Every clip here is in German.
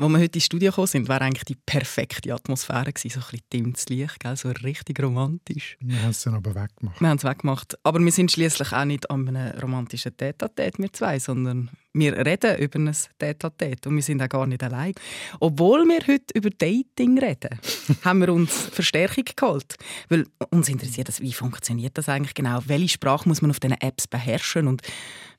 Als wir heute ins Studio gekommen sind, wäre eigentlich die perfekte Atmosphäre gewesen. So ein bisschen dimmtes Licht, gell? so richtig romantisch. Wir haben es dann aber weggemacht. Wir haben es weggemacht. Aber wir sind schließlich auch nicht an einem romantischen Tete-a-Tete, wir zwei, sondern wir reden über ein Tete-a-Tete und wir sind auch gar nicht allein. Obwohl wir heute über Dating reden, haben wir uns Verstärkung geholt. Weil uns interessiert das, wie funktioniert das eigentlich genau? Welche Sprache muss man auf diesen Apps beherrschen und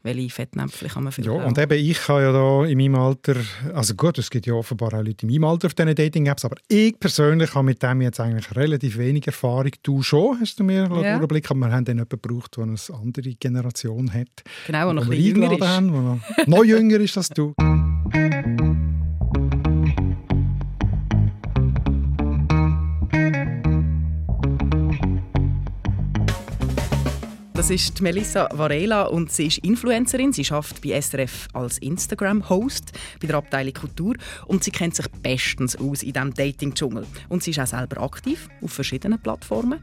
welche Fettnäpfchen kann man finden? Ja, und eben ich kann ja da in meinem Alter, also gut, es gibt ja offenbar auch Leute in meinem Alter auf diesen Dating-Apps, aber ich persönlich habe mit dem jetzt eigentlich relativ wenig Erfahrung. Du schon, hast du mir ja. Überblick, aber wir haben dann jemanden gebraucht, der eine andere Generation hat. Genau, der noch ein bisschen jünger ist. Haben, noch jünger ist als du. Das ist Melissa Varela und sie ist Influencerin. Sie arbeitet bei SRF als Instagram-Host bei der Abteilung Kultur und sie kennt sich bestens aus in diesem Dating-Dschungel. Und sie ist auch selber aktiv auf verschiedenen Plattformen.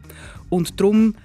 Und darum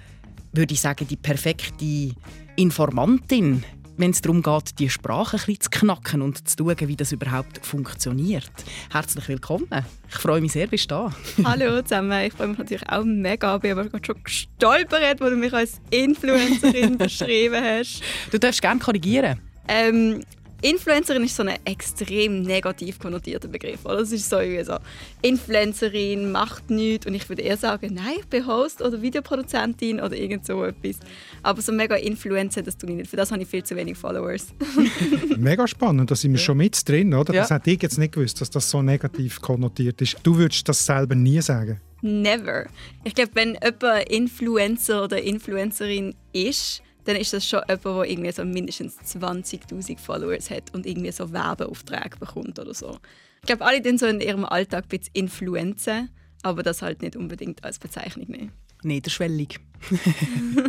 würde ich sagen, die perfekte Informantin wenn es darum geht, die Sprache ein zu knacken und zu schauen, wie das überhaupt funktioniert. Herzlich willkommen. Ich freue mich sehr, bist du da. Hallo zusammen. Ich freue mich natürlich auch mega. Ich bin aber gerade schon gestolpert, wo du mich als Influencerin beschrieben hast. Du darfst gerne korrigieren. Ähm, Influencerin ist so ein extrem negativ konnotierter Begriff. Oder? Das ist so, so Influencerin macht nichts und ich würde eher sagen, nein, ich bin Host oder Videoproduzentin oder irgend so etwas. Aber so mega Influencer, das tue ich nicht. Für das habe ich viel zu wenig Followers. mega spannend, da sind wir schon mit drin, oder? Das hätte ich jetzt nicht gewusst, dass das so negativ konnotiert ist. Du würdest das selber nie sagen? Never. Ich glaube, wenn jemand Influencer oder Influencerin ist, dann ist das schon jemand, der irgendwie so mindestens 20'000 Followers hat und irgendwie so Werbeaufträge bekommt oder so. Ich glaube, alle den so in ihrem Alltag ein bisschen Influenzen, aber das halt nicht unbedingt als Bezeichnung nehmen niederschwellig.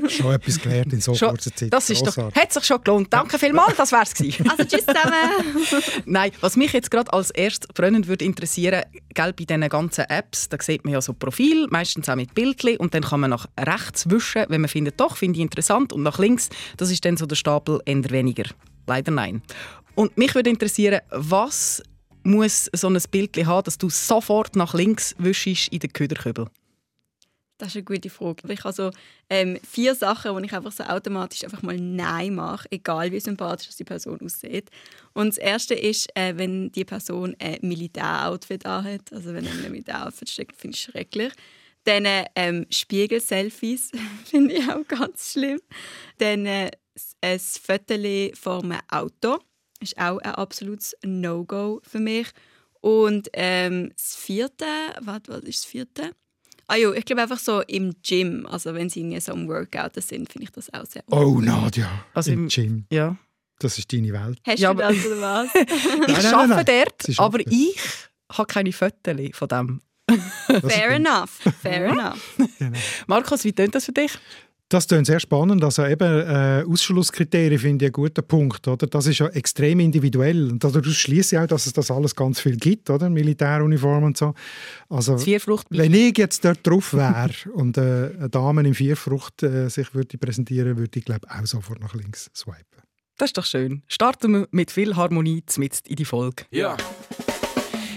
schon etwas gelernt in so kurzer Zeit. Das ist doch, hat sich schon gelohnt. Danke vielmals, das wär's gewesen. Also tschüss zusammen. Nein, was mich jetzt gerade als erstes brennend würde interessieren, gell, bei diesen ganzen Apps, da sieht man ja so Profil, meistens auch mit Bildchen und dann kann man nach rechts wischen, wenn man findet, doch, finde ich interessant und nach links, das ist dann so der Stapel eher weniger. Leider nein. Und mich würde interessieren, was muss so ein Bild haben, dass du sofort nach links wischst in den Köderkübel? Das ist eine gute Frage. Ich habe so ähm, vier Sachen, wo ich einfach so automatisch einfach mal Nein mache, egal wie sympathisch die Person aussieht. Und das erste ist, äh, wenn die Person ein Militäroutfit anhat. Also wenn er ein Militäroutfit steckt, finde ich schrecklich. Dann ähm, Spiegel-Selfies finde ich auch ganz schlimm. Dann äh, ein Foto vor einem Auto ist auch ein absolutes No-Go für mich. Und ähm, das vierte, was, was ist das vierte? Ah jo, ich glaube einfach so im Gym, also wenn sie irgendwie so am Workout sind, finde ich das auch sehr Oh, Nadja, also im, im Gym. Ja. Das ist deine Welt. Hast ja, du das oder was? ich arbeite dort, aber ich habe keine Fotos von dem. Fair enough, fair enough. Genau. Markus, wie tönt das für dich? Das klingt sehr spannend. Also eben äh, Ausschlusskriterien finde ich einen guten Punkt. Oder? Das ist ja extrem individuell. Und dadurch schließe ich auch, dass es das alles ganz viel gibt, oder? Militäruniform und so. Also, wenn ich jetzt dort drauf wäre und äh, eine Dame in Vierfrucht äh, sich würde präsentieren, würde ich glaube auch sofort nach links swipen. Das ist doch schön. Starten wir mit viel Harmonie mit in die Folge. Ja.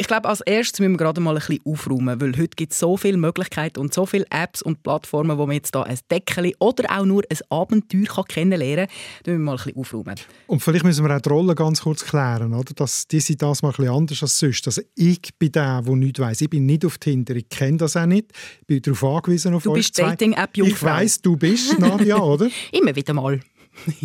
Ich glaube, als erstes müssen wir gerade mal ein bisschen aufräumen, weil heute gibt es so viele Möglichkeiten und so viele Apps und Plattformen, wo man jetzt da ein Deckel oder auch nur ein Abenteuer kann kennenlernen kann. Da müssen wir mal ein bisschen aufräumen. Und vielleicht müssen wir auch die Rolle ganz kurz klären, oder? Dass die sind das mal ein bisschen anders als sonst. Also ich bin der, der nichts weiss. Ich bin nicht auf Tinder, ich kenne das auch nicht. Ich bin darauf angewiesen auf Du bist Dating-App-Jungfrau. Ich weiss, du bist, Nadia, oder? Immer wieder mal.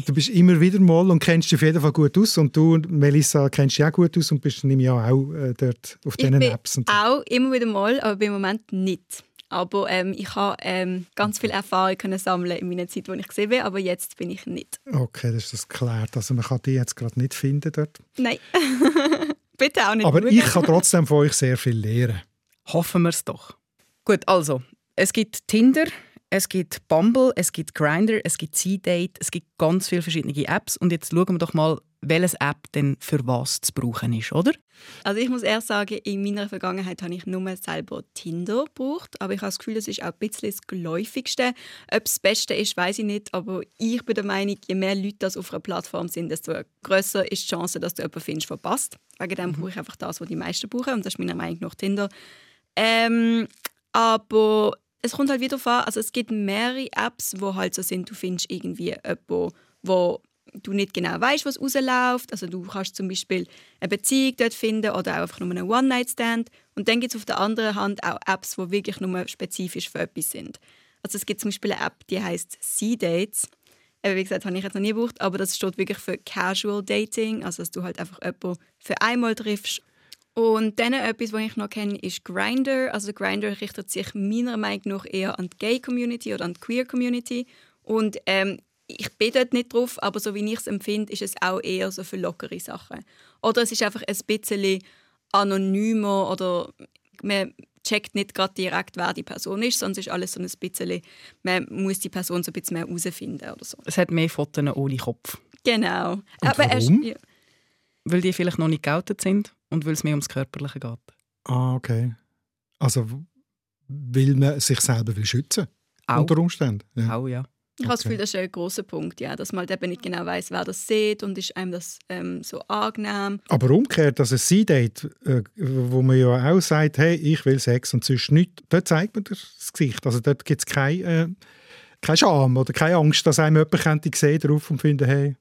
Du bist immer wieder mal und kennst dich auf jeden Fall gut aus. Und du, Melissa, kennst dich auch gut aus und bist nehme ich auch äh, dort auf diesen Apps. Und auch immer wieder mal, aber im Moment nicht. Aber ähm, ich habe ähm, ganz viel Erfahrung können sammeln in meiner Zeit, wo ich gesehen bin, aber jetzt bin ich nicht. Okay, das ist das geklärt. Also man kann die jetzt gerade nicht finden dort? Nein, bitte auch nicht. Aber ich kann trotzdem von euch sehr viel lernen. Hoffen wir es doch. Gut, also, es gibt Tinder, es gibt Bumble, es gibt Grindr, es gibt C-Date, es gibt ganz viele verschiedene Apps. Und jetzt schauen wir doch mal, welche App denn für was zu brauchen ist, oder? Also ich muss erst sagen, in meiner Vergangenheit habe ich nur selber Tinder gebraucht, aber ich habe das Gefühl, das ist auch ein bisschen das geläufigste. Ob es das Beste ist, weiß ich nicht, aber ich bin der Meinung, je mehr Leute das auf einer Plattform sind, desto größer ist die Chance, dass du jemanden findest, der passt. Wegen dem mhm. brauche ich einfach das, was die meisten brauchen und das ist meiner Meinung nach Tinder. Ähm, aber es kommt halt wieder vor, also es gibt mehrere Apps, wo halt so sind, du findest irgendwie jemanden, wo du nicht genau weißt, was rausläuft. Also du kannst zum Beispiel eine Beziehung dort finden oder auch einfach nur einen One-Night-Stand. Und dann gibt es auf der anderen Hand auch Apps, die wirklich nur spezifisch für etwas sind. Also es gibt zum Beispiel eine App, die heißt C-Dates. Wie gesagt, habe ich jetzt noch nie gebraucht, aber das steht wirklich für Casual Dating, also dass du halt einfach jemanden für einmal triffst. Und dann etwas, was ich noch kenne, ist Grindr. Also Grindr richtet sich meiner Meinung nach eher an die Gay-Community oder an die Queer-Community. Und ähm, ich bin dort nicht drauf, aber so wie ich es empfinde, ist es auch eher so für lockere Sachen. Oder es ist einfach ein bisschen anonymer oder man checkt nicht gerade direkt, wer die Person ist, es ist alles so ein bisschen, man muss die Person so ein bisschen mehr herausfinden oder so. Es hat mehr Fotos ohne Kopf. Genau. Und aber warum? Er, ja. Weil die vielleicht noch nicht geoutet sind und weil es mehr ums Körperliche geht. Ah, okay. Also will man sich selber will schützen? Auch. Unter Umständen? Ja. Auch, ja. Ich okay. habe das Gefühl, das ist ein großer Punkt, ja, dass man halt eben nicht genau weiß, wer das sieht und ist einem das ähm, so angenehm. Aber umgekehrt, dass ein C-Date, äh, wo man ja auch sagt, hey, ich will Sex und sonst nichts, dort zeigt man das Gesicht. Also dort gibt es keine, äh, keine Scham oder keine Angst, dass einem jemand könnte sehen drauf und finden, hey.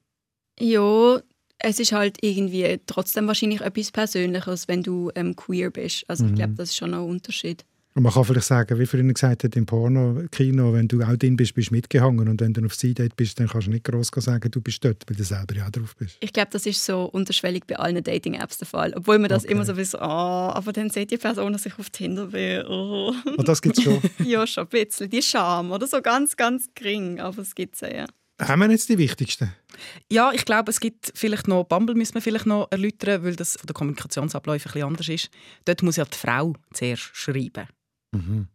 Ja, es ist halt irgendwie trotzdem wahrscheinlich etwas Persönliches, wenn du ähm, queer bist. Also mhm. ich glaube, das ist schon ein Unterschied. Und man kann vielleicht sagen, wie vorhin gesagt hat, im Porno-Kino, wenn du auch drin bist, bist du mitgehangen. Und wenn du auf C-Date bist, dann kannst du nicht groß sagen, du bist dort, weil du selber ja auch drauf bist. Ich glaube, das ist so unterschwellig bei allen Dating-Apps der Fall. Obwohl man das okay. immer so wie so, oh, aber dann sieht die Person, dass ich auf Tinder bin. Oh. Und ah, das gibt es schon? ja, schon ein bisschen. Die Scham, oder? So ganz, ganz gering, aber es gibt es ja. Haben wir jetzt die wichtigsten? Ja, ich glaube, es gibt vielleicht noch, Bumble müssen wir vielleicht noch erläutern, weil das von der Kommunikationsabläufe ein bisschen anders ist. Dort muss ja die Frau zuerst schreiben. Mhm.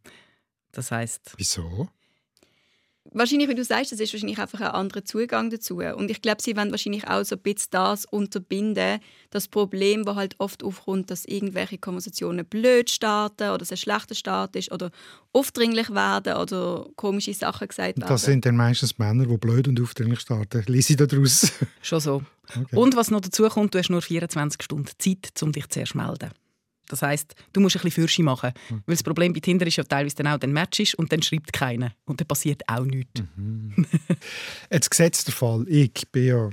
Das heißt. Wieso? Wahrscheinlich, wie du sagst, das ist wahrscheinlich einfach ein anderer Zugang dazu. Und ich glaube, sie wollen wahrscheinlich auch so ein bisschen das unterbinden, das Problem, das halt oft aufkommt, dass irgendwelche Konversationen blöd starten oder es ein schlechter Start ist oder aufdringlich werden oder komische Sachen gesagt werden. Das sind dann meistens Männer, die blöd und aufdringlich starten. Lese ich daraus? Schon so. Okay. Und was noch dazu kommt, du hast nur 24 Stunden Zeit, um dich zuerst zu melden. Das heißt, du musst ein bisschen Fürsche machen. Mhm. Weil das Problem bei Tinder ist ja teilweise dann auch, dann matchst und dann schreibt keiner. Und dann passiert auch nichts. Mhm. jetzt gesetzt der Fall, ich bin ja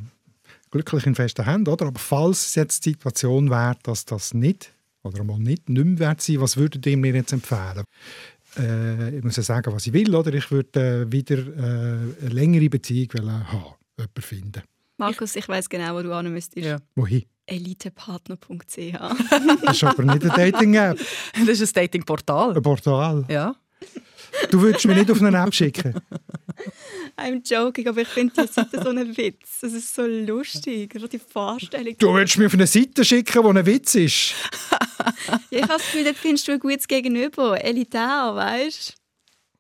glücklich in festen Händen, oder? aber falls es jetzt die Situation wäre, dass das nicht oder mal nicht, nicht mehr wert sein, was würdet ihr mir jetzt empfehlen? Äh, ich muss ja sagen, was ich will, oder? Ich würde äh, wieder äh, eine längere Beziehung haben, jemanden finden. Markus, ich weiß genau, wo du hin müsstest. Ja. Wohin? elitepartner.ch. das ist aber nicht eine Dating-App. Das ist ein Dating-Portal. Ein Portal? Ja. Du würdest mich nicht auf eine App schicken? I'm joking, aber ich finde die Seite so ein Witz. Das ist so lustig, die Vorstellung. Du würdest mich auf eine Seite schicken, die ein Witz ist? ja, ich habe das Gefühl, dort findest du ein gutes Gegenüber. Elitär, weißt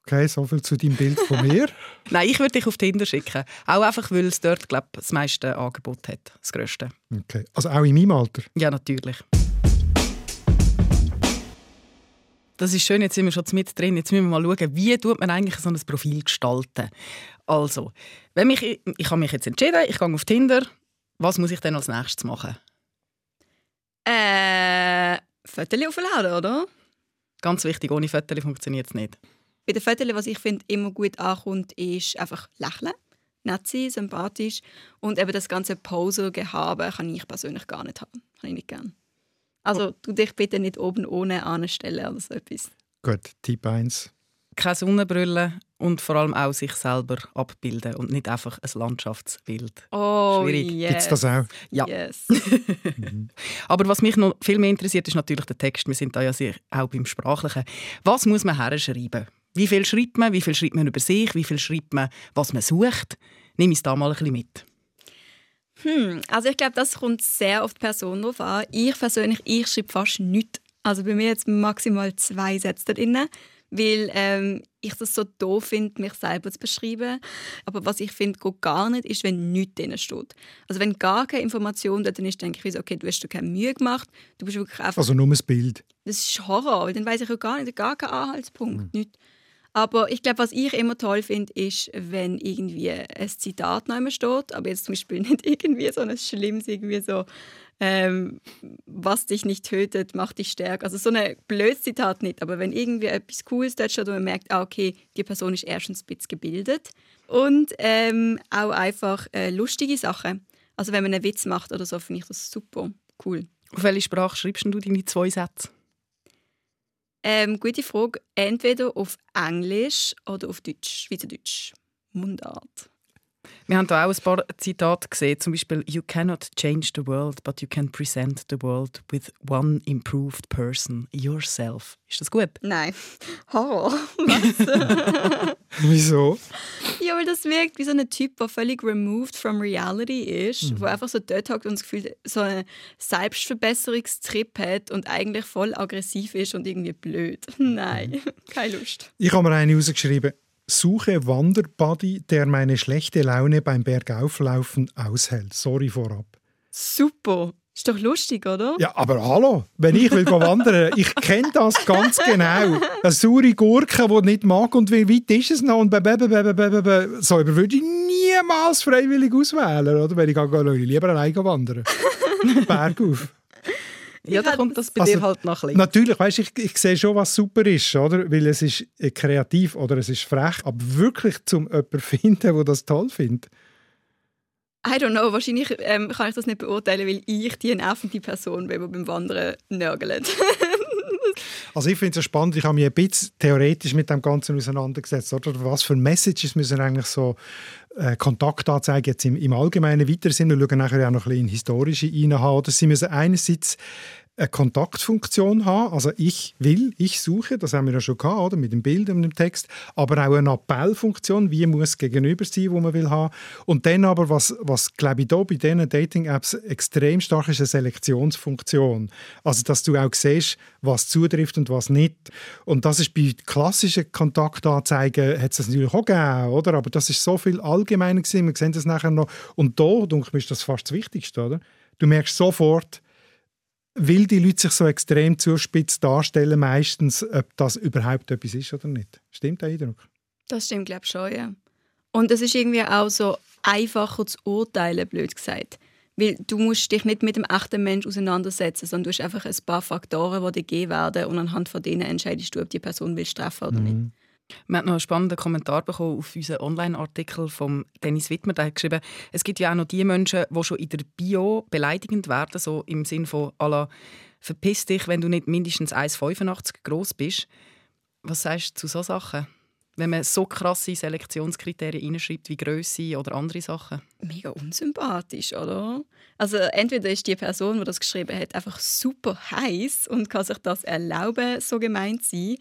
Okay, soviel zu deinem Bild von mir. Nein, ich würde dich auf Tinder schicken. Auch einfach, weil es dort glaub, das meiste Angebot hat. Das grösste. Okay. Also auch in meinem Alter? Ja, natürlich. Das ist schön, jetzt sind wir schon mit drin. Jetzt müssen wir mal schauen, wie tut man eigentlich so ein Profil gestalten. Also, wenn mich, ich habe mich jetzt entschieden, ich gehe auf Tinder. Was muss ich denn als nächstes machen? Äh, Fotos aufladen, oder? Ganz wichtig, ohne Fotos funktioniert es nicht. Bei den Fotos, was ich finde, immer gut ankommt, ist einfach lächeln. Nett sein, sympathisch. Und eben das ganze Pose-Gehabe kann ich persönlich gar nicht haben. Kann ich nicht gerne. Also, du dich bitte nicht oben ohne anstellen oder so etwas. Gut, Tipp 1. Keine Sonnenbrille und vor allem auch sich selber abbilden und nicht einfach ein Landschaftsbild. Oh, Schwierig. Yes. Gibt es das auch? Ja. Yes. Aber was mich noch viel mehr interessiert, ist natürlich der Text. Wir sind da ja sehr, auch beim Sprachlichen. Was muss man herschreiben? Wie viel schreibt man? Wie viel schreibt man über sich? Wie viel schreibt man, was man sucht? Nimm es da mal ein bisschen mit. Hm, also ich glaube, das kommt sehr auf die Person drauf an. Ich persönlich, ich schreibe fast nichts Also bei mir jetzt maximal zwei Sätze da drin, weil ähm, ich das so doof finde, mich selber zu beschreiben. Aber was ich finde, geht gar nicht, ist, wenn nichts drin steht. Also wenn gar keine Information drin ist, denke ich, okay, du hast dir keine Mühe gemacht, du bist wirklich einfach... Also nur das Bild. Das ist Horror, weil dann weiß ich ja gar nicht, gar keinen Anhaltspunkt, mhm. nichts. Aber ich glaube, was ich immer toll finde, ist, wenn irgendwie ein Zitat neu steht, aber jetzt zum Beispiel nicht irgendwie so ein schlimmes, irgendwie so ähm, was dich nicht tötet, macht dich stärker. Also so ein blödes Zitat nicht, aber wenn irgendwie etwas Cooles dort steht und man merkt, ah, okay, die Person ist erstens ein bisschen gebildet und ähm, auch einfach äh, lustige Sachen. Also wenn man einen Witz macht oder so, finde ich das super cool. Auf welche Sprache schreibst du deine zwei Sätze? Ähm, gute Frage. Entweder auf Englisch oder auf Deutsch, Schweizerdeutsch. Mundart. Wir haben da auch ein paar Zitate gesehen, zum Beispiel «You cannot change the world, but you can present the world with one improved person, yourself». Ist das gut? Nein. Horror. Wieso? Ja, weil das wirkt wie so ein Typ, der völlig removed from reality ist, mhm. wo einfach so dort hockt und das Gefühl, so einen Selbstverbesserungstrip hat und eigentlich voll aggressiv ist und irgendwie blöd. Nein, mhm. keine Lust. Ich habe mir eine rausgeschrieben. Suche Wanderbuddy, der meine schlechte Laune beim Bergauflaufen aushält. Sorry vorab. Super. Ist doch lustig, oder? Ja, aber hallo, wenn ich will wandern, ich kenne das ganz genau. Eine saure Gurke, die nicht mag und wie weit ist es noch und so würde ich niemals freiwillig auswählen, oder? Wenn ich gehe, lieber alleine wandern. Bergauf. Ja, da kommt das bei also, dir halt noch ein Natürlich, weißt, ich, ich sehe schon, was super ist, oder? Weil es ist äh, kreativ oder es ist frech, aber wirklich zum jemanden finden, der das toll findet. I don't know, wahrscheinlich ähm, kann ich das nicht beurteilen, weil ich die nervende Person bin, die beim Wandern nörgelt. also ich finde es spannend, ich habe mich ein bisschen theoretisch mit dem Ganzen auseinandergesetzt. Oder? Was für Messages müssen eigentlich so äh, Kontaktanzeigen jetzt im, im allgemeinen weiter sind. Wir schauen nachher auch noch ein bisschen in historische reinhaben. Oder sie müssen einerseits eine Kontaktfunktion haben. Also ich will, ich suche, das haben wir ja schon gehabt, oder? mit dem Bild und dem Text, aber auch eine Appellfunktion, wie muss es gegenüber sein, wo man will haben. Und dann aber, was, was glaube ich da bei diesen Dating-Apps extrem stark ist, eine Selektionsfunktion. Also, dass du auch siehst, was zutrifft und was nicht. Und das ist bei klassischen Kontaktanzeigen, hat es das natürlich auch gegeben, oder? Aber das ist so viel allgemeiner gewesen, wir sehen das nachher noch. Und da, denke ich, ist das fast das Wichtigste, oder? Du merkst sofort, weil die Leute sich so extrem zuspitzt darstellen, meistens, ob das überhaupt etwas ist oder nicht. Stimmt der Eindruck? Das stimmt, glaube ich, schon, ja. Und es ist irgendwie auch so einfacher zu urteilen, blöd gesagt. Weil du musst dich nicht mit dem echten Mensch auseinandersetzen, sondern du hast einfach ein paar Faktoren, die dir gegeben werden und anhand von denen entscheidest du, ob die Person will treffen oder mhm. nicht. Wir haben noch einen spannenden Kommentar bekommen auf unseren Online-Artikel von Dennis Wittmer. Der hat geschrieben, es gibt ja auch noch die Menschen, die schon in der Bio beleidigend werden, so im Sinn von «Alla, verpiss dich, wenn du nicht mindestens 1,85 groß bist». Was sagst du zu solchen Sachen? Wenn man so krasse Selektionskriterien hineinschreibt wie Größe oder andere Sachen? Mega unsympathisch, oder? Also entweder ist die Person, die das geschrieben hat, einfach super heiß und kann sich das erlauben, so gemeint zu sein.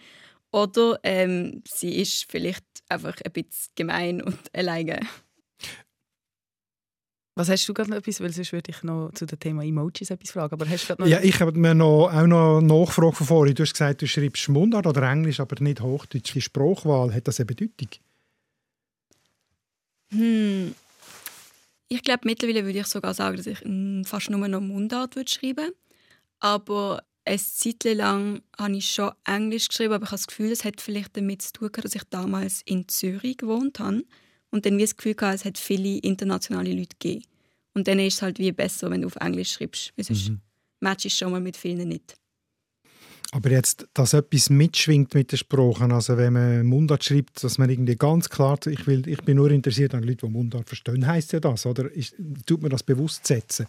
Oder ähm, sie ist vielleicht einfach ein bisschen gemein und alleine. Was hast du gerade noch etwas? Weil sonst würde ich noch zu dem Thema Emojis etwas fragen. Aber hast du noch ja, ich habe mir noch, auch noch eine Nachfrage von vorhin. Du hast gesagt, du schreibst Mundart oder Englisch, aber nicht Hochdeutsch. Die Sprachwahl, hat das eine Bedeutung? Hm. Ich glaube, mittlerweile würde ich sogar sagen, dass ich fast nur noch Mundart würde schreiben Aber eine Zeit lang habe ich schon Englisch geschrieben, aber ich habe das Gefühl, es hat vielleicht damit zu tun, dass ich damals in Zürich gewohnt habe und dann wie das Gefühl hatte, es hat viele internationale Leute gegeben. Und dann ist es halt wie besser, wenn du auf Englisch schreibst, weil sonst mhm. matchst schon mal mit vielen nicht. Aber jetzt, dass etwas mitschwingt mit den Sprachen, also wenn man Mundart schreibt, dass man irgendwie ganz klar, ich, will, ich bin nur interessiert an Leuten, die Mundart verstehen, heißt ja das, oder ist, tut man das bewusst setzen?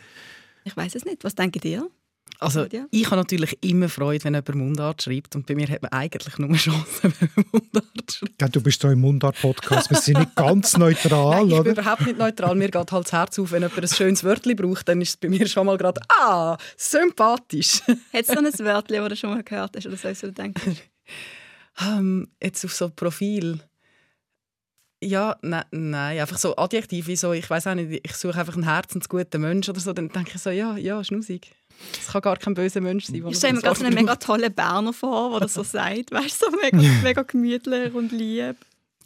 Ich weiß es nicht. Was denkt ihr? Also ich habe natürlich immer Freude, wenn jemand Mundart schreibt und bei mir hat man eigentlich nur Chancen, wenn man Mundart schreibt. Ja, du bist doch im Mundart-Podcast, wir sind nicht ganz neutral, Nein, ich bin überhaupt nicht neutral, mir geht halt das Herz auf, wenn jemand ein schönes Wörtchen braucht, dann ist es bei mir schon mal gerade «Ah, sympathisch». Hat es so ein Wörtchen, das du schon mal gehört hast oder so, du denkst? um, jetzt auf so ein Profil... Ja, nein, nein, einfach so Adjektive, so, ich weiß auch nicht, ich suche einfach einen herzensguten Menschen oder so, dann denke ich so, ja, ja, schnusig. Das kann gar kein böser Mensch sein. Ich stelle mir gerade so einen mega tollen Berner vor, der das so sagt. Weißt du, so mega, mega gemütlich und lieb.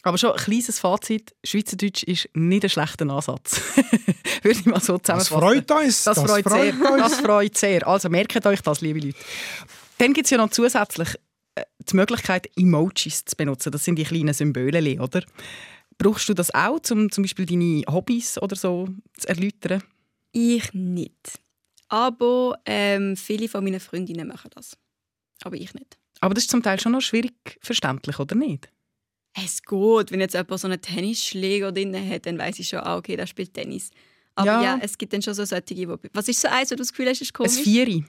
Aber schon ein kleines Fazit: Schweizerdeutsch ist nicht ein schlechter Ansatz. Würde ich mal so Das zusammenfassen. freut uns. Das, freut, sehr. uns. Das freut sehr. Also merkt euch das, liebe Leute. Dann gibt es ja noch zusätzlich äh, die Möglichkeit, Emojis zu benutzen. Das sind die kleinen Symbole, oder? Brauchst du das auch, um zum Beispiel deine Hobbys oder so zu erläutern? Ich nicht. Aber ähm, viele von meinen Freundinnen machen das. Aber ich nicht. Aber das ist zum Teil schon noch schwierig verständlich, oder nicht? Es geht. Wenn jetzt jemand so einen Tennisschläger drin hat, dann weiß ich schon, ah, okay, der spielt Tennis. Aber Ja. ja. es gibt dann schon so solche, die... Was ist so eins, wo du das Gefühl hast, ist Ein komisch? Vieri.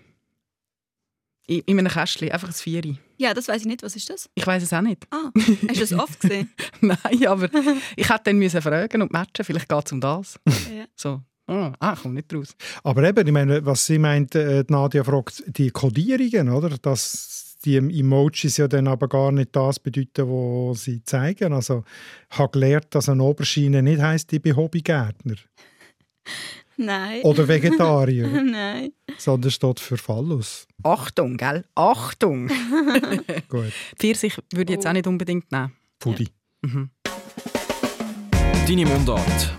In, in einem Kästchen, einfach ein Vieri. Ja, das weiß ich nicht. Was ist das? Ich weiß es auch nicht. Ah, hast du das oft gesehen? Nein, aber ich hätte dann müssen fragen und matchen. Vielleicht geht es um das. ja. So. Ah, ah, komm nicht raus. Aber eben, ich meine, was sie meint, äh, die Nadia fragt, die Kodierungen, oder? Dass die Emojis ja dann aber gar nicht das bedeuten, was sie zeigen. Also, ich habe gelernt, dass eine Oberschiene nicht heisst, ich bin Hobbygärtner Nein. oder Vegetarier, Nein. sondern steht für Phallus. Achtung, gell? Achtung! Gut, Pfirsich würde ich jetzt Oh. auch nicht unbedingt nehmen. Pudi. Deine Mundart.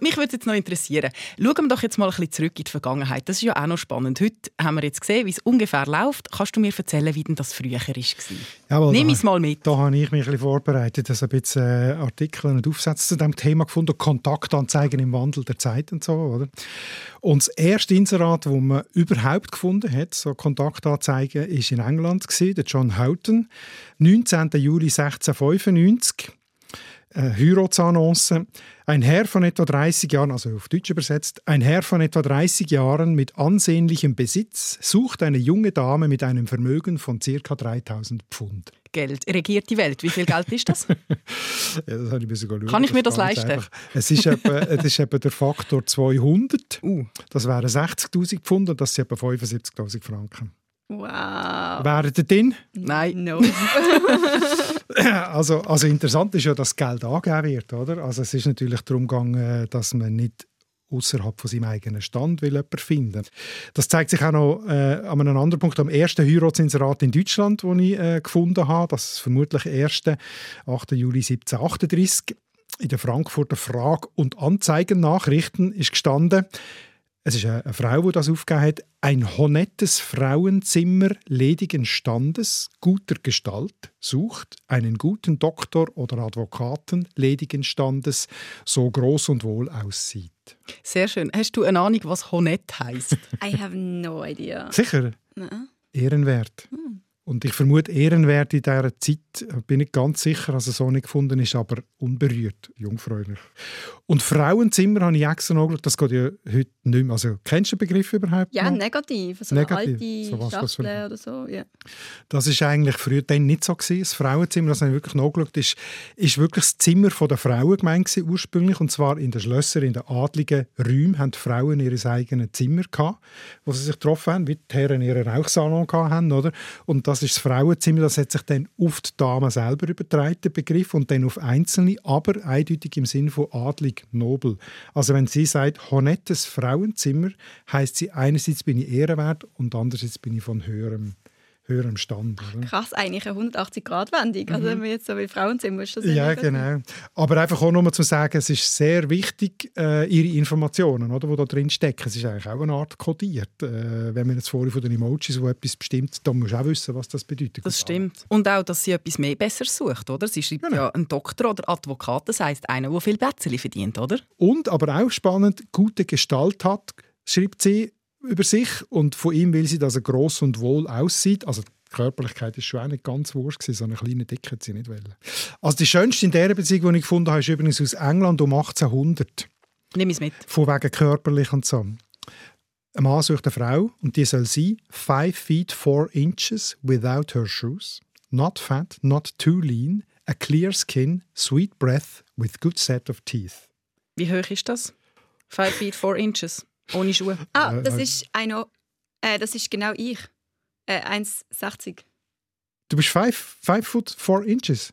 Mich würde jetzt noch interessieren. Schauen wir doch jetzt mal ein bisschen zurück in die Vergangenheit. Das ist ja auch noch spannend. Heute haben wir jetzt gesehen, wie es ungefähr läuft. Kannst du mir erzählen, wie denn das früher war? Jawohl, Nimm es mal mit. Da habe ich mich ein bisschen vorbereitet, also ein bisschen äh, Artikel und Aufsätze zu diesem Thema gefunden, Kontaktanzeigen im Wandel der Zeit und so, oder? Und das erste Inserat, das man überhaupt gefunden hat, so Kontaktanzeigen, ist in England gewesen, der John Houghton, 19. Juli 1695. Eine Heiratsannonce. Ein Herr von etwa 30 Jahren, also auf Deutsch übersetzt, ein Herr von etwa 30 Jahren mit ansehnlichem Besitz sucht eine junge Dame mit einem Vermögen von ca. 3000 Pfund. Geld regiert die Welt. Wie viel Geld ist das? Ja, das habe ich müssen schauen. Kann ich mir das leisten? einfach. Es ist, etwa, es ist etwa der Faktor 200. Uh. Das wären 60'000 Pfund und das sind etwa 75'000 Franken. Wow. Wären ihr drin? Nein. No. Also, also interessant ist ja, dass Geld angegeben wird. Oder? Also es ist natürlich darum gegangen, dass man nicht außerhalb von seinem eigenen Stand will jemanden finden. Das zeigt sich auch noch äh, an einem anderen Punkt, am ersten Heiratsinserat in Deutschland, das ich äh, gefunden habe. Das ist vermutlich erste 8. Juli 1738. In der Frankfurter Frag- und Anzeigennachrichten ist gestanden, es ist eine Frau, die das aufgegeben hat. Ein honettes Frauenzimmer ledigen Standes, guter Gestalt, sucht einen guten Doktor oder Advokaten ledigen Standes, so groß und wohl aussieht. Sehr schön. Hast du eine Ahnung, was Honett heisst? I have no idea. Sicher, Nein. ehrenwert. Und ich vermute, ehrenwert in dieser Zeit, äh, bin ich ganz sicher, dass es so nicht gefunden ist, aber unberührt, jungfräulich. Und Frauenzimmer habe ich extra noch geschaut, das geht ja heute nicht mehr. Also, kennst du den Begriff überhaupt Ja, noch? negativ. So eine Negativ. alte So was das für- Schachtel oder so. Ja. Das ist eigentlich früher dann nicht so gewesen. Das Frauenzimmer, das habe ich wirklich nachgeschaut, ist, ist wirklich das Zimmer der Frauen gemeint gewesen, ursprünglich. Und zwar in den Schlössern, in den adligen Räumen haben die Frauen ihr eigenes Zimmer gehabt, wo sie sich getroffen haben, wie die Herren ihren Rauchsalon gehabt haben, oder? Und das ist das Frauenzimmer, das hat sich dann auf die Dame selber übertragen, der Begriff, und dann auf Einzelne, aber eindeutig im Sinn von adlig, nobel. Also wenn sie sagt, honettes Frauenzimmer, heißt sie einerseits bin ich ehrenwert und andererseits bin ich von höherem höherem Stand. Oder? Krass, eigentlich eine 180-Grad-Wendung. Also wenn wir jetzt so wie Frauenzimmer ist das Mhm. Ja, genau. Aber einfach auch nur zu sagen, es ist sehr wichtig, äh, Ihre Informationen, oder, die da drin stecken. Es ist eigentlich auch eine Art kodiert. Äh, wenn man jetzt vorhin von den Emojis, wo etwas bestimmt, dann musst du auch wissen, was das bedeutet. Das stimmt. Und auch, dass sie etwas mehr besser sucht, oder? Sie schreibt Genau. ja einen Doktor oder Advokat, das heisst einer, der viel Bätzeli verdient, oder? Und, aber auch spannend, gute Gestalt hat, schreibt sie über sich. Und von ihm will sie, dass er gross und wohl aussieht. Also die Körperlichkeit ist schon auch nicht ganz wurscht gewesen, so eine kleine Dicke hat sie nicht wollen. Also die schönste in dieser Beziehung, die ich gefunden habe, ist übrigens aus England um 1800. Nimm es mit. von wegen körperlich und so. Ein Mann sucht eine Frau und die soll sein 5 feet 4 inches without her shoes, not fat, not too lean, a clear skin, sweet breath with good set of teeth. Wie hoch ist das? 5 feet 4 inches. Ohne Schuhe. Ah, das ist, einer, äh, das ist genau ich. Äh, 1,60. Du bist 5 five foot 4 inches.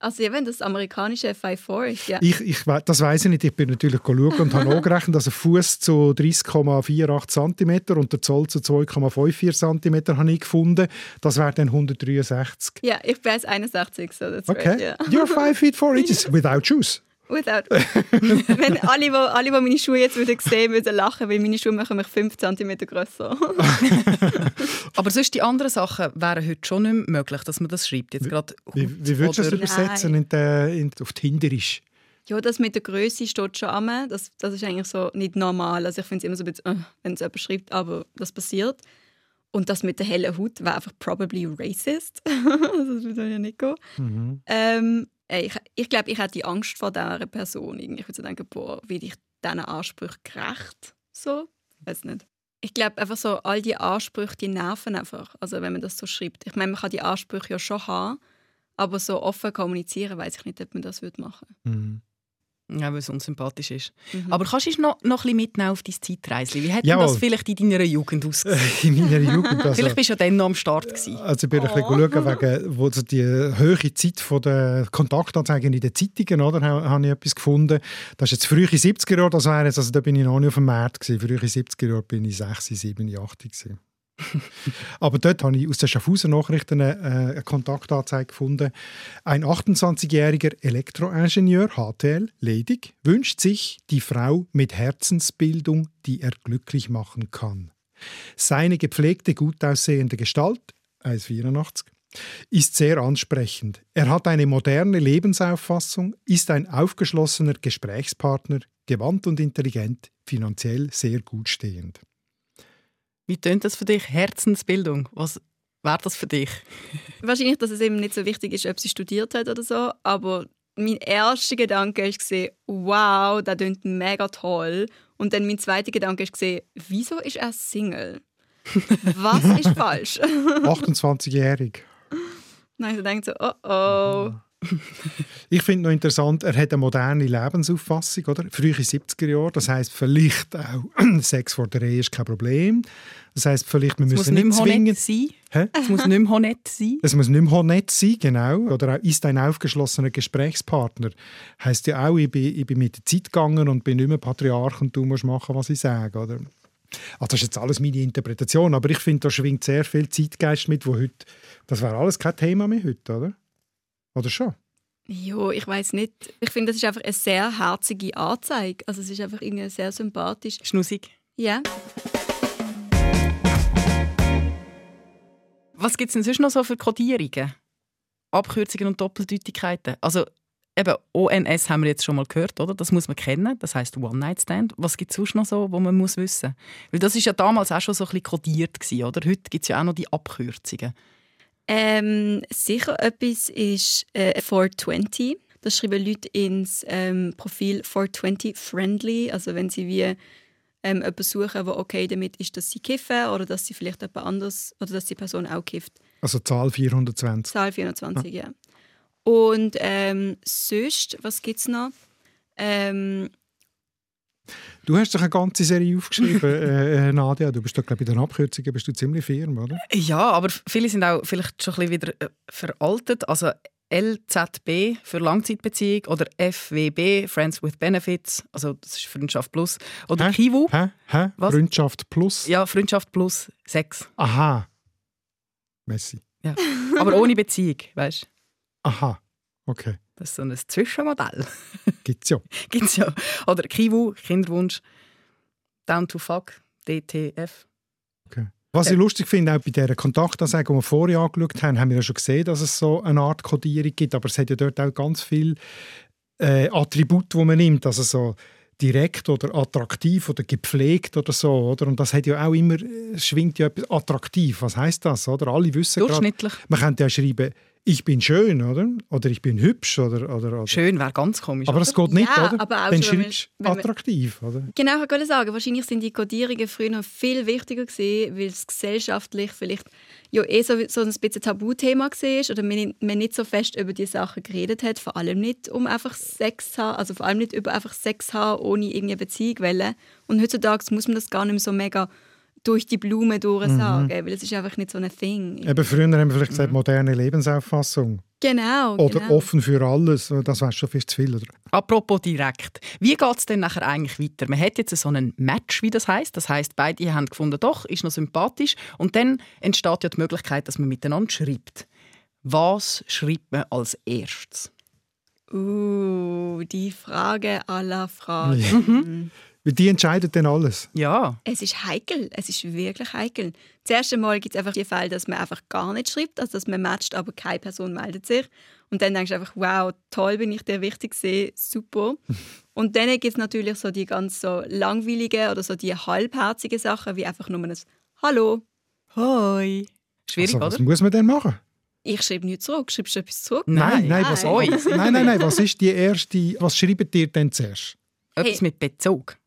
Also wenn das amerikanische 5'4 ist, ja. Ich, ich, das weiß ich nicht. Ich bin natürlich schauen und habe angerechnet, dass ein Fuß zu 30,48 cm und der Zoll zu 2,54 cm habe ich gefunden. Das wäre dann 163. Ja, ich bin 61, so that's Okay. right, ja. You're 5 feet 4 inches without shoes. Without. Wenn alle, die alle, die meine Schuhe jetzt würden sehen würden lachen, weil meine Schuhe machen mich 5 cm grösser. Aber sonst die anderen Sachen wären heute schon nicht mehr möglich, dass man das schreibt. Jetzt gerade Wie, wie würdest du das übersetzen in der, in, auf Tinderisch? ja, das mit der Größe steht schon an. Das, das ist eigentlich so nicht normal. Also ich finde es immer so ein bisschen, äh, wenn es jemand schreibt, aber das passiert. Und das mit der hellen Haut wäre einfach probably racist. das würde ja nicht gehen. Mhm. Ähm, ich ich glaube, ich hätte Angst vor dieser Person. Ich würde so denken, boah, wie ich diesen Ansprüchen gerecht? So, weiß nicht. Ich glaube einfach so, all die Ansprüche, die nerven einfach. Also wenn man das so schreibt. Ich meine, man kann die Ansprüche ja schon haben, aber so offen kommunizieren, weiß ich nicht, ob man das würde machen. Mhm. Ja, weil es unsympathisch ist. Mhm. Aber kannst du noch, noch ein bisschen mitnehmen auf dein Zeitreisen? Wie hat denn Jawohl. das vielleicht in deiner Jugend ausgesehen? In meiner Jugend. Also, Vielleicht bist du ja dann noch am Start. Gewesen. Also ich bin ein Oh. bisschen schauen, wegen wo so die hohe Zeit von der Kontaktanzeigen in den Zeitungen, oder, ha- habe ich etwas gefunden. Das ist jetzt frühe 70er Jahre, das wäre jetzt, also da bin ich noch nicht auf dem Markt gewesen. Frühe 70er Jahre bin ich 6, 7, 8 gewesen. Aber dort habe ich aus den Schaffhauser Nachrichten eine, äh, eine Kontaktanzeige gefunden. Ein 28-jähriger Elektroingenieur, HTL, ledig, wünscht sich die Frau mit Herzensbildung, die er glücklich machen kann. Seine gepflegte, gut aussehende Gestalt, 1,84, ist sehr ansprechend. Er hat eine moderne Lebensauffassung, ist ein aufgeschlossener Gesprächspartner, gewandt und intelligent, finanziell sehr gut stehend. Wie tönt das für dich? Herzensbildung. Was wäre das für dich? Wahrscheinlich, dass es eben nicht so wichtig ist, ob sie studiert hat oder so, aber mein erster Gedanke war, wow, das klingt mega toll. Und dann mein zweiter Gedanke war, wieso ist er Single? Was ist falsch? 28-jährig. Nein, ich denke so, oh oh. Ich finde noch interessant, er hat eine moderne Lebensauffassung, oder? Frühe 70er Jahre, das heißt vielleicht auch Sex vor der Ehe ist kein Problem. Das heißt vielleicht, wir Es muss müssen nicht nicht mehr zwingen. honett sein. Hä? Es muss nicht mehr honett sein. Es muss nicht mehr nett sein, genau. Oder auch ist ein aufgeschlossener Gesprächspartner. Heißt ja auch, ich bin, ich bin mit der Zeit gegangen und bin nicht mehr Patriarch und du musst machen, was ich sage, oder? Also das ist jetzt alles meine Interpretation, aber ich finde, da schwingt sehr viel Zeitgeist mit, wo heute, das wäre alles kein Thema mehr heute, oder? Oder schon? Jo, ich weiß nicht. Ich finde, das ist einfach eine sehr herzige Anzeige. Also es ist einfach irgendwie sehr sympathisch. Schnussig. Ja. Was gibt es denn sonst noch so für Kodierungen? Abkürzungen und Doppeldeutigkeiten? Also eben ONS haben wir jetzt schon mal gehört, oder? Das muss man kennen. Das heißt One Night Stand. Was gibt es sonst noch so, wo man muss wissen? Weil das ist ja damals auch schon so ein bisschen kodiert gewesen, oder? Heute gibt es ja auch noch die Abkürzungen. Ähm, sicher etwas ist äh, 420. Das schreiben Leute ins ähm, Profil 420 friendly. Also wenn sie wie ähm, jemanden suchen, der okay damit ist, dass sie kiffen oder dass sie vielleicht jemand anders oder dass die Person auch kifft. Also Zahl 420. Zahl 420, ja. Und ähm, sonst, was gibt es noch? Ähm, Du hast doch eine ganze Serie aufgeschrieben, äh, äh, Nadia. Du bist doch, glaube ich, bei den Abkürzungen bist du ziemlich firm, oder? Ja, aber viele sind auch vielleicht schon ein bisschen wieder äh, veraltet. Also LZB für Langzeitbeziehung oder FWB, Friends with Benefits, also das ist Freundschaft Plus. Oder Hä? KIWU, Hä? Hä? Was? Freundschaft plus? ja, Freundschaft plus Sex. Aha. Messi. Aber ohne Beziehung, weißt du? Aha. Okay. Das ist so ein Zwischenmodell. Gibt's ja. Gibt's ja. Oder KIWU, Kinderwunsch, Down to Fuck, DTF. Was ich lustig finde, auch bei dieser Kontaktanzeige, die wir vorher angeschaut haben, haben wir ja schon gesehen, dass es so eine Art Kodierung gibt, aber es hat ja dort auch ganz viele äh, Attribute, die man nimmt, also so direkt oder attraktiv oder gepflegt oder so, oder? Und das hat ja auch immer, es schwingt ja etwas attraktiv. Was heißt das, oder? Alle wissen Durchschnittlich. man könnte ja schreiben, ich bin schön, oder? Oder ich bin hübsch, oder? oder, oder. Schön wäre ganz komisch. Aber das geht nicht, Ja, oder? aber auch Dann schreibst du attraktiv, oder? Genau, ich wollte sagen, wahrscheinlich sind die Codierungen früher noch viel wichtiger gewesen, weil es gesellschaftlich vielleicht ja eh so, so ein bisschen Tabuthema war oder man, man nicht so fest über die Sachen geredet hat, vor allem nicht um einfach Sex zu haben, also vor allem nicht über einfach Sex zu haben, ohne irgendeine Beziehung wollen. Und heutzutage muss man das gar nicht mehr so mega durch die Blume durch sagen, weil es ist einfach nicht so ein Thing. Eben früher haben wir vielleicht gesagt, moderne Lebensauffassung. Genau. Oder genau. offen für alles. Das wäre schon viel zu viel. Oder? Apropos direkt. Wie geht es denn nachher eigentlich weiter? Man hat jetzt so einen Match, wie das heißt. Das heißt, beide haben gefunden, doch, ist noch sympathisch. Und dann entsteht ja die Möglichkeit, dass man miteinander schreibt. Was schreibt man als erstes? Uh, die Frage aller Fragen. Mhm. Weil die entscheidet dann alles. Ja. Es ist heikel. Es ist wirklich heikel. Das erste Mal gibt es einfach die Fälle, dass man einfach gar nicht schreibt, also dass man matcht, aber keine Person meldet sich. Und dann denkst du einfach, wow, toll, bin ich dir wichtig gesehen, super. Und dann gibt es natürlich so die ganz so langweiligen oder so die halbherzigen Sachen, wie einfach nur ein Hallo, Hoi. Schwierig, also, was oder? muss man denn machen? Ich schreibe nicht zurück. Schreibst du etwas zurück? Nein, nein, was, nein, nein, nein, was ist die erste, was schreibt ihr denn zuerst? Etwas Hey. mit Bezug.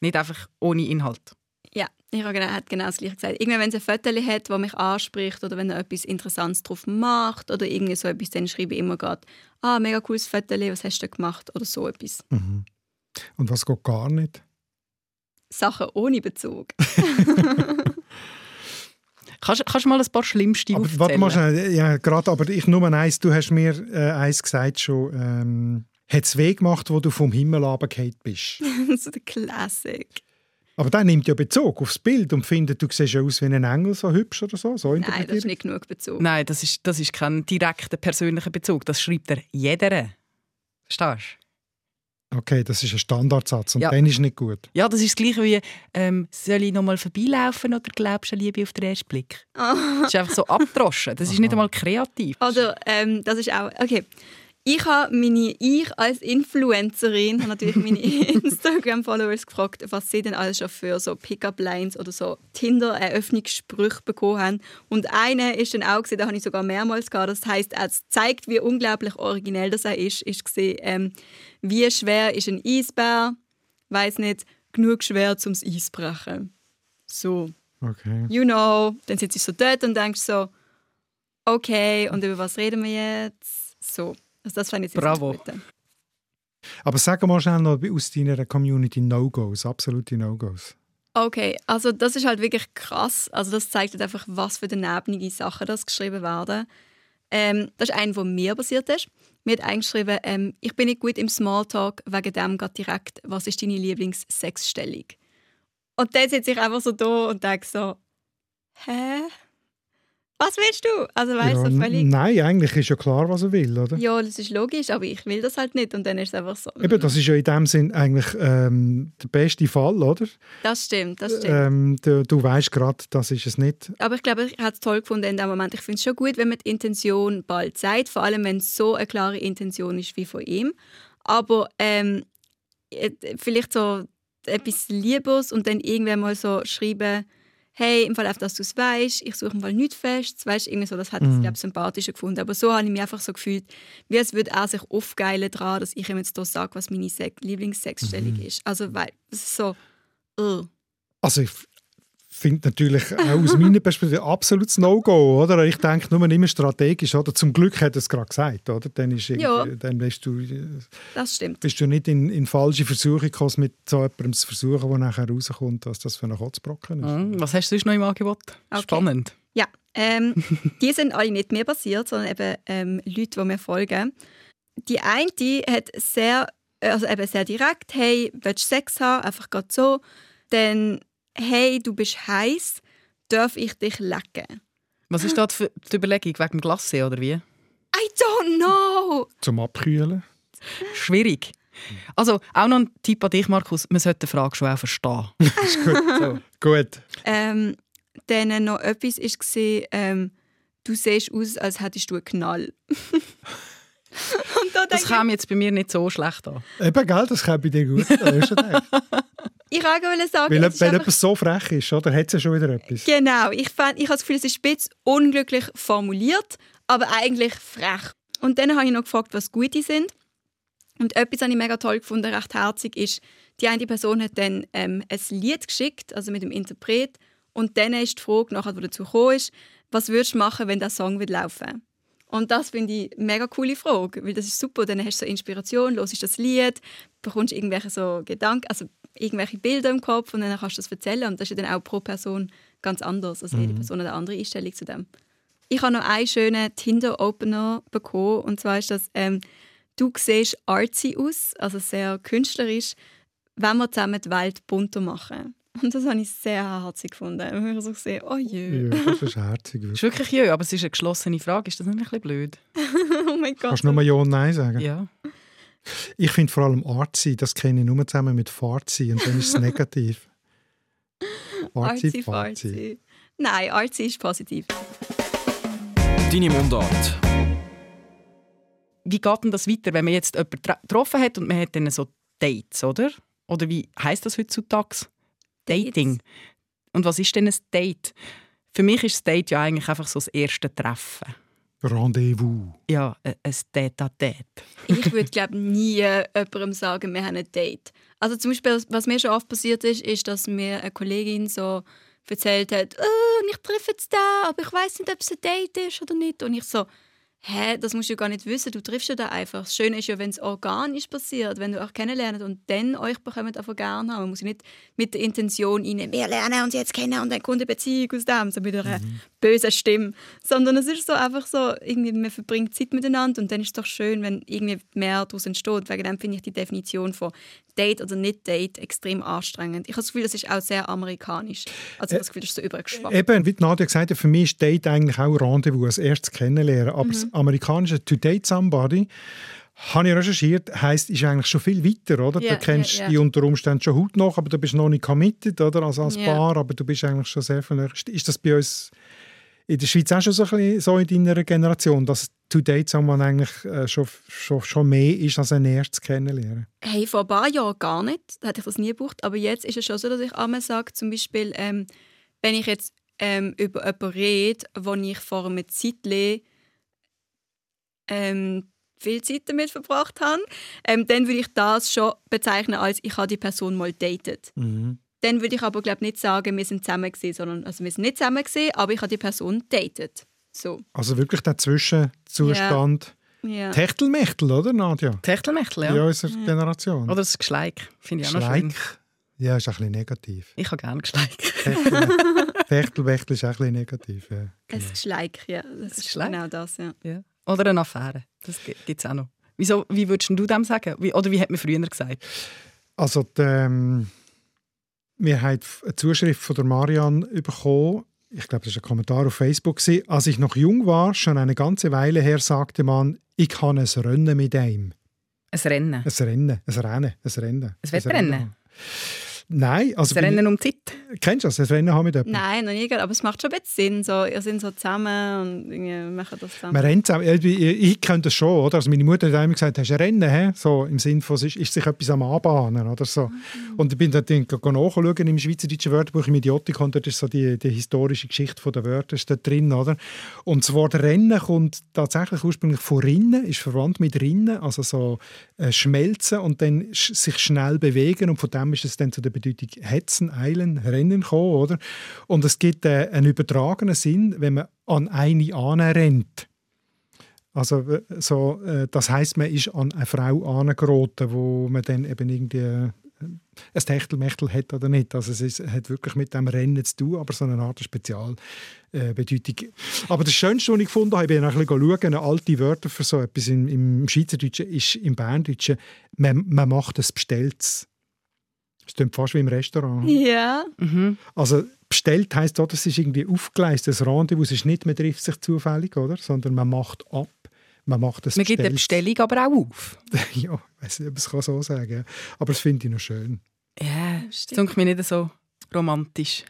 Nicht einfach ohne Inhalt. Ja, ich habe genau, hat genau das gleiche gesagt. Irgendwann, wenn es ein Foto hat, das mich anspricht oder wenn er etwas Interessantes drauf macht oder irgendwie so etwas, dann schreibe ich immer gerade, ah, mega cooles Foto, was hast du da gemacht oder so etwas. Mhm. Und was geht gar nicht? Sachen ohne Bezug. Kannst, kannst du mal ein paar Schlimmste Aber aufzählen? warte mal schnell, ja, gerade, aber ich nur eins, du hast mir äh, eins gesagt schon, ähm, hat es weh gemacht, wo du vom Himmel runtergefallen bist. so der Classic. Aber der nimmt ja Bezug aufs Bild und findet, du siehst ja aus wie ein Engel, so hübsch oder so. so Nein, das ist nicht genug Bezug. Nein, das ist, das ist kein direkter persönlicher Bezug. Das schreibt er jeder. Verstehst du? Okay, das ist ein Standardsatz und Ja. dann ist nicht gut. Ja, das ist das Gleiche wie, ähm, soll ich noch mal vorbeilaufen oder glaubst du an Liebe auf den ersten Blick? Das ist einfach so abgedroschen. Das ist nicht einmal kreativ. Oder ähm, das ist auch, okay. Ich habe meine, ich als Influencerin habe natürlich meine Instagram-Followers gefragt, was sie denn alles schon für so Pickup-Lines oder so Tinder-Eröffnungssprüche bekommen haben. Und eine ist dann auch gesehen, da habe ich sogar mehrmals gehabt. Das heißt, es zeigt, wie unglaublich originell das er ist. Ist gesehen, ähm, wie schwer ist ein Eisbär? Weiß nicht, genug schwer zum Eis brechen. So Okay. you know, dann sitzt du so dort und denkst so, okay, und über was reden wir jetzt? So, also das fand ich jetzt Bravo. gut. Aber sag mal schnell noch aus deiner Community No-Gos, absolute No-Gos. Okay, also das ist halt wirklich krass. Also das zeigt halt einfach, was für danebnige Sachen das geschrieben werden. Ähm, das ist ein, der mir passiert ist. Mir hat eingeschrieben, ähm, ich bin nicht gut im Smalltalk, wegen dem geht direkt, was ist deine Lieblingssexstellung? Und dann sitze ich einfach so da und denke so, hä? Was willst du? Also weißt ja, du, völlig... nein, eigentlich ist ja klar, was er will, oder? Ja, das ist logisch, aber ich will das halt nicht und dann ist es einfach so. Eben, das ist ja in dem Sinn eigentlich ähm, der beste Fall, oder? Das stimmt, das stimmt. Ähm, du, du weißt gerade, das ist es nicht. Aber ich glaube, ich habe es toll gefunden in dem Moment. Ich finde es schon gut, wenn man die Intention bald sagt, vor allem wenn es so eine klare Intention ist wie von ihm. Aber ähm, äh, vielleicht so etwas Liebes und dann irgendwann mal so schreiben, hey, im Fall auf dass du es weißt, ich suche im Fall nichts fest, weißt irgendwie so, das hat Mhm. ich glaube sympathischer gefunden. Aber so habe ich mich einfach so gefühlt, wie als würde er sich aufgeilen daran, dass ich ihm jetzt hier sage, was meine Se Lieblingssexstellung Mhm. ist. Also weil es ist so, uh. Also ich finde natürlich auch aus meiner Perspektive absolutes No-Go, oder? Ich denke nur immer strategisch, oder? Zum Glück hat er es gerade gesagt, oder? Dann, ist Ja. dann bist du, das stimmt. bist du nicht in, in falsche Versuche gekommen, mit so jemandem zu versuchen, der nachher rauskommt, was das für ein Kotzbrocken ist. Mhm. Was hast du sonst noch im Angebot? Okay. Spannend. Ja, ähm, die sind alle nicht mir passiert, sondern eben ähm, Leute, die mir folgen. Die eine die hat sehr, also eben sehr direkt, hey, willst du Sex haben? Einfach gerade so. Dann, hey, du bist heiß, darf ich dich lecken? Was ist da die die Überlegung? Wegen dem Glacé oder wie? I don't know! Zum Abkühlen. Schwierig. Also, auch noch ein Tipp an dich, Markus. Man sollte die Frage schon auch verstehen. Ist gut. So. gut. Ähm, dann noch etwas war, ähm, du siehst aus, als hättest du einen Knall. Und da Das kam jetzt bei mir nicht so schlecht an. Eben, gell, das kommt bei dir gut. Das. ich, wollte auch sagen, Weil wenn einfach- etwas so frech ist, oder, hat es ja schon wieder etwas. Genau, ich, fand, ich habe das Gefühl, es ist ein bisschen unglücklich formuliert, aber eigentlich frech. Und dann habe ich noch gefragt, was Gute sind. Und etwas habe ich mega toll gefunden, recht herzig, ist, die eine Person hat dann ähm, ein Lied geschickt, also mit dem Interpret, und dann ist die Frage, nachher, die dazu gekommen ist, was würdest du machen, wenn der Song wird laufen Und das finde ich eine mega coole Frage, weil das ist super. Dann hast du so Inspiration, hörst das Lied, bekommst irgendwelche so Gedanken, also irgendwelche Bilder im Kopf und dann kannst du das erzählen. Und das ist ja dann auch pro Person ganz anders. Also jede Person hat eine andere Einstellung zu dem. Ich habe noch einen schönen Tinder-Opener bekommen. Und zwar ist das, ähm, du siehst artsy aus, also sehr künstlerisch, wenn wir zusammen die Welt bunter machen. Und das habe ich sehr herzig gefunden. Ich habe so gesehen, oh je. Ja, das ist herzig. Das ist wirklich jö, aber es ist eine geschlossene Frage. Ist das nicht ein bisschen blöd? oh mein Gott. Kannst du nur mal Ja und Nein sagen? Ja. Ich finde vor allem Artsy, das kenne ich nur zusammen mit Fartsy und dann ist es negativ. Artsy, fartsy. Nein, artsy ist positiv. Deine Mundart. Wie geht denn das weiter, wenn man jetzt jemanden getroffen hat und man hat dann so Dates, oder? Oder wie heißt das heutzutage? Dating. Und was ist denn ein Date? Für mich ist das Date ja eigentlich einfach so das erste Treffen. Rendezvous. Ja, ein ein Date-à-Date. Ich würde glaube nie jemandem sagen, wir haben ein Date. Also zum Beispiel, was mir schon oft passiert ist, ist, dass mir eine Kollegin so erzählt hat, oh, ich treffe jetzt da, aber ich weiß nicht, ob es ein Date ist oder nicht. Und ich so, hä, das musst du gar nicht wissen, du triffst ja da einfach. Das Schöne ist ja, wenn es organisch passiert, wenn du euch kennenlernt und dann euch bekommt einfach gerne haben. Man muss nicht mit der Intention rein, wir lernen uns jetzt kennen und dann kommt eine Beziehung aus dem, so mit einer bösen Stimme. Sondern es ist so einfach so, irgendwie, man verbringt Zeit miteinander und dann ist es doch schön, wenn irgendwie mehr daraus entsteht. Wegen dem finde ich die Definition von Date oder nicht Date extrem anstrengend. Ich habe das Gefühl, das ist auch sehr amerikanisch. Also ich habe das Gefühl, das ist so übergeschwappt. Eben, wie Nadja gesagt hat, für mich ist Date eigentlich auch Rendezvous, als erstes kennenlernen. Aber das amerikanische To Date Somebody, habe ich recherchiert, heisst, ist eigentlich schon viel weiter, oder? Ja, du kennst ja, ja. die unter Umständen schon heute noch, aber du bist noch nicht committed, oder? Also als. Paar, aber du bist eigentlich schon sehr viel näher. Ist das bei uns in der Schweiz auch schon so, ein bisschen so in deiner Generation, dass To Date Someone eigentlich äh, schon, schon, schon mehr ist als ein erstes Kennenlernen? Hey, vor ein paar Jahren gar nicht. Da hätte ich das nie gebraucht. Aber jetzt ist es schon so, dass ich einmal sage, zum Beispiel, ähm, wenn ich jetzt ähm, über jemanden rede, wo ich vor einem Zeitchen ähm, viel Zeit damit verbracht habe, ähm, dann würde ich das schon bezeichnen als ich habe die Person mal datet. Dann würde ich aber glaube nicht sagen, wir sind zusammen gewesen, sondern also wir sind nicht zusammen gewesen, aber ich habe die Person datet. So. Also wirklich der Zwischenzustand. Ja. Techtelmechtel, oder Nadja? Techtelmechtel, ja. In unserer Generation. Oder das Geschleik, finde ich auch noch schön. Schleik. Ja, ist ein bisschen negativ. Ich habe gerne Geschleik. Techtelmechtel ist auch ein bisschen negativ. Ja. Ein Geschleik, ja. Das ist Geschleik? genau das, ja. Ja. Oder eine Affäre, das gibt es auch noch. Wieso, wie würdest du dem sagen? Wie, oder wie hat man früher gesagt? Also, die, ähm, wir haben eine Zuschrift von der Marianne bekommen. Ich glaube, das war ein Kommentar auf Facebook. Als ich noch jung war, schon eine ganze Weile her, sagte man, ich kann es rennen mit ihm. Ein Rennen. Ein Rennen, ein Rennen, ein Rennen. Ein Wettrennen? Nein, also Das Rennen um die Zeit. kennst du das? Ein Rennen haben mit jemandem? Nein, noch nie aber es macht schon ein bisschen Sinn. So, ihr seid so zusammen und irgendwie machen das zusammen. Man rennt auch, ich, ich kenne das schon, oder? Also meine Mutter hat immer gesagt, hast du ein Rennen, hä? so im Sinne von, ist, ist sich etwas am Anbahnen oder so. Und ich bin dann nachschauen im Schweizerdeutschen Wörterbuch im Idiotik und dort ist so die, die historische Geschichte der Wörter ist dort drin, oder? Und das Wort Rennen kommt tatsächlich ursprünglich von Rinnen, ist verwandt mit Rinnen, also so äh, schmelzen und dann sch sich schnell bewegen und von dem ist es dann zu der Bedeutung hetzen, eilen, rennen gekommen, oder? Und es gibt äh, einen übertragenen Sinn, wenn man an eine anrennt. Also so, äh, das heißt, man ist an eine Frau angeraten, wo man dann eben irgendwie äh, ein Techtelmechtel hat oder nicht. Also es ist, hat wirklich mit dem Rennen zu tun, aber so eine Art Spezialbedeutung. Äh, aber das Schönste, was ich gefunden habe, ich bin ein bisschen alte Wörter für so etwas im, im Schweizerdeutschen ist im Berndeutschen, man, man macht es bestellt. Das klingt fast wie im Restaurant. Ja, Mhm. Also bestellt heisst auch, das ist irgendwie aufgeleistet. Das Rendezvous es ist nicht, man trifft sich zufällig, oder? sondern man macht ab. Man macht es Man gibt eine. Bestellung aber auch auf. ja, ich weiß nicht, ob ich es kann so sagen kann. Aber das finde ich noch schön. Ja, das klingt mir nicht so romantisch.